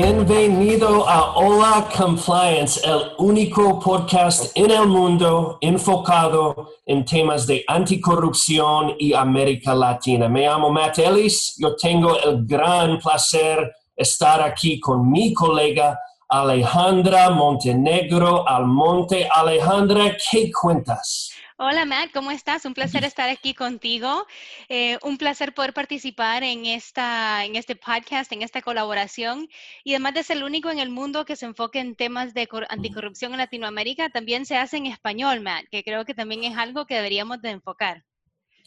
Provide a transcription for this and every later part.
Bienvenido a Hola Compliance, el único podcast en el mundo enfocado en temas de anticorrupción y América Latina. Me llamo Matt Ellis, yo tengo el gran placer estar aquí con mi colega Alejandra Montenegro Almonte. Alejandra, ¿qué cuentas? Hola Matt, ¿cómo estás? Un placer estar aquí contigo. Eh, un placer poder participar en, esta, en este podcast, en esta colaboración. Y además de ser el único en el mundo que se enfoque en temas de anticorrupción en Latinoamérica, también se hace en español, Matt, que creo que también es algo que deberíamos de enfocar.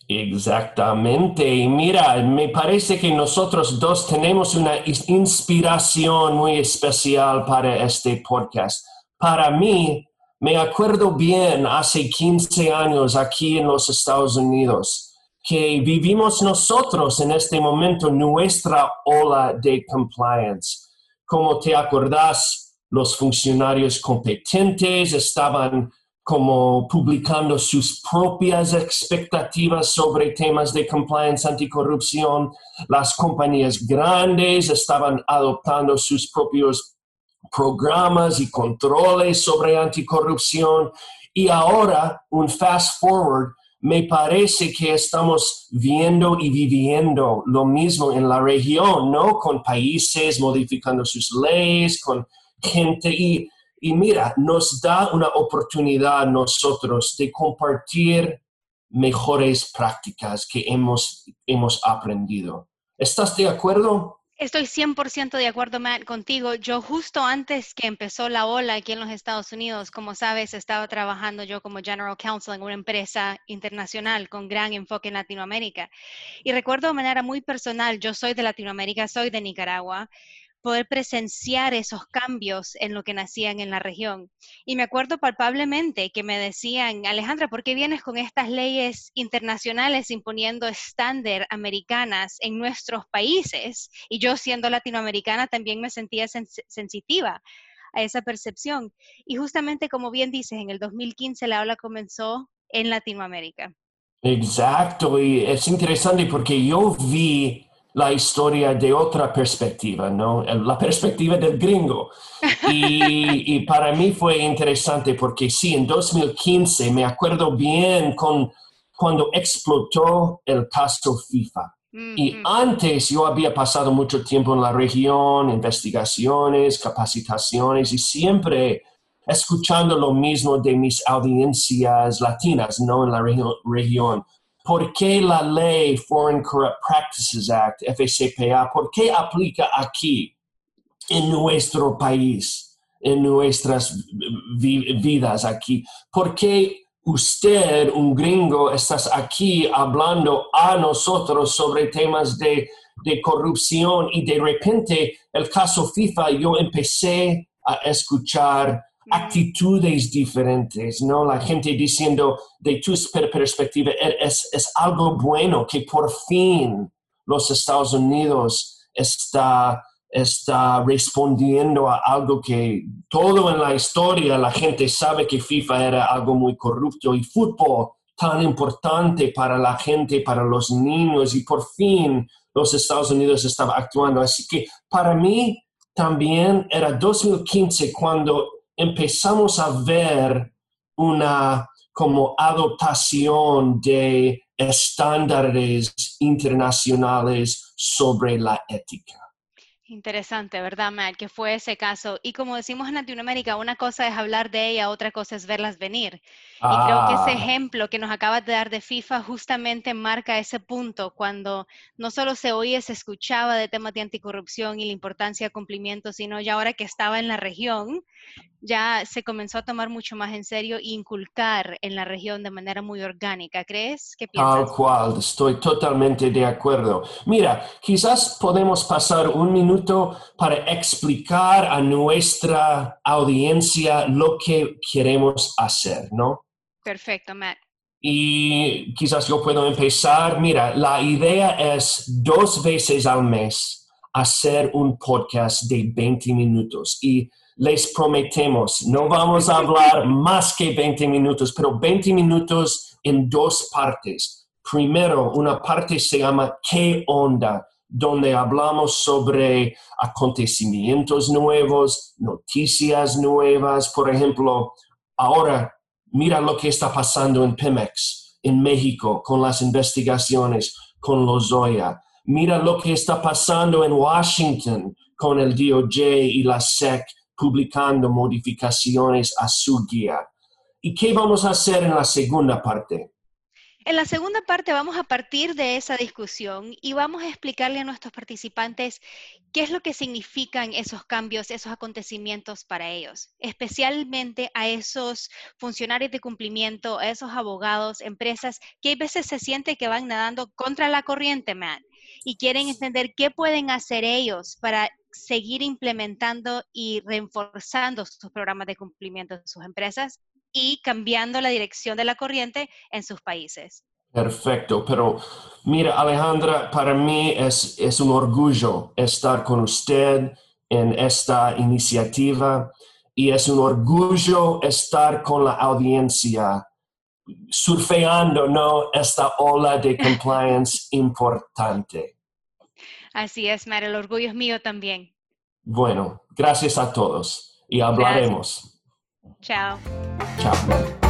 Exactamente. Y mira, me parece que nosotros dos tenemos una inspiración muy especial para este podcast. Para mí, me acuerdo bien hace 15 años aquí en los Estados Unidos que vivimos nosotros en este momento nuestra ola de compliance. Como te acordás, los funcionarios competentes estaban como publicando sus propias expectativas sobre temas de compliance anticorrupción. Las compañías grandes estaban adoptando sus propios programas y controles sobre anticorrupción. Y ahora, un fast forward, me parece que estamos viendo y viviendo lo mismo en la región, ¿no? Con países modificando sus leyes, con gente y, y mira, nos da una oportunidad nosotros de compartir mejores prácticas que hemos, hemos aprendido. ¿Estás de acuerdo? Estoy 100% de acuerdo, Matt, contigo. Yo justo antes que empezó la ola aquí en los Estados Unidos, como sabes, estaba trabajando yo como General Counsel en una empresa internacional con gran enfoque en Latinoamérica. Y recuerdo de manera muy personal, yo soy de Latinoamérica, soy de Nicaragua, poder presenciar esos cambios en lo que nacían en la región. Y me acuerdo palpablemente que me decían, Alejandra, ¿por qué vienes con estas leyes internacionales imponiendo estándar americanas en nuestros países? Y yo siendo latinoamericana también me sentía sensitiva a esa percepción. Y justamente como bien dices, en el 2015 la ola comenzó en Latinoamérica. Exacto, y es interesante porque yo vi la historia de otra perspectiva, ¿no? La perspectiva del gringo. Y, para mí fue interesante porque sí, en 2015 me acuerdo bien con cuando explotó el caso FIFA. Y antes yo había pasado mucho tiempo en la región, investigaciones, capacitaciones y siempre escuchando lo mismo de mis audiencias latinas, ¿no? En la región ¿Por qué la ley Foreign Corrupt Practices Act, FCPA, por qué aplica aquí, en nuestro país, en nuestras vidas aquí? ¿Por qué usted, un gringo, estás aquí hablando a nosotros sobre temas de, de corrupción y de repente el caso FIFA, yo empecé a escuchar actitudes diferentes, ¿no? La gente diciendo de tu perspectiva e-, es, es algo bueno que por fin los Estados Unidos está, está respondiendo a algo que todo en la historia la gente sabe que FIFA era algo muy corrupto y fútbol tan importante para la gente, para los niños y por fin los Estados Unidos estaba actuando. Así que para mí también era 2015 cuando empezamos a ver una como adoptación de estándares internacionales sobre la ética. Interesante, ¿verdad, Matt? Que fue ese caso. Y como decimos en Latinoamérica, una cosa es hablar de ella, otra cosa es verlas venir. Y creo que ese ah. ejemplo que nos acabas de dar de FIFA justamente marca ese punto, cuando no solo se oía, se escuchaba de temas de anticorrupción y la importancia de cumplimiento, sino ya ahora que estaba en la región, ya se comenzó a tomar mucho más en serio e inculcar en la región de manera muy orgánica. ¿Crees? ¿Qué piensas? Tal cual, estoy totalmente de acuerdo. Mira, quizás podemos pasar un minuto para explicar a nuestra audiencia lo que queremos hacer, ¿no? Perfecto, Matt. Y quizás yo puedo empezar. Mira, la idea es dos veces al mes hacer un podcast de 20 minutos y les prometemos, no vamos a hablar más que 20 minutos, pero 20 minutos en dos partes. Primero, una parte se llama ¿Qué onda? Donde hablamos sobre acontecimientos nuevos, noticias nuevas. Por ejemplo, ahora mira lo que está pasando en Pemex, en México, con las investigaciones, con Lozoya. Mira lo que está pasando en Washington con el DOJ y la SEC publicando modificaciones a su guía. ¿Y qué vamos a hacer en la segunda parte? En la segunda parte vamos a partir de esa discusión y vamos a explicarle a nuestros participantes qué es lo que significan esos cambios, esos acontecimientos para ellos, especialmente a esos funcionarios de cumplimiento, a esos abogados, empresas que a veces se sienten que van nadando contra la corriente, Matt, y quieren entender qué pueden hacer ellos para seguir implementando y reforzando sus programas de cumplimiento de sus empresas y cambiando la dirección de la corriente en sus países. Perfecto, pero mira Alejandra, para mí es, es un orgullo estar con usted en esta iniciativa y es un orgullo estar con la audiencia surfeando ¿no? esta ola de compliance importante. Así es, Mar, el orgullo es mío también. Bueno, gracias a todos y hablaremos. Ciao. Ciao.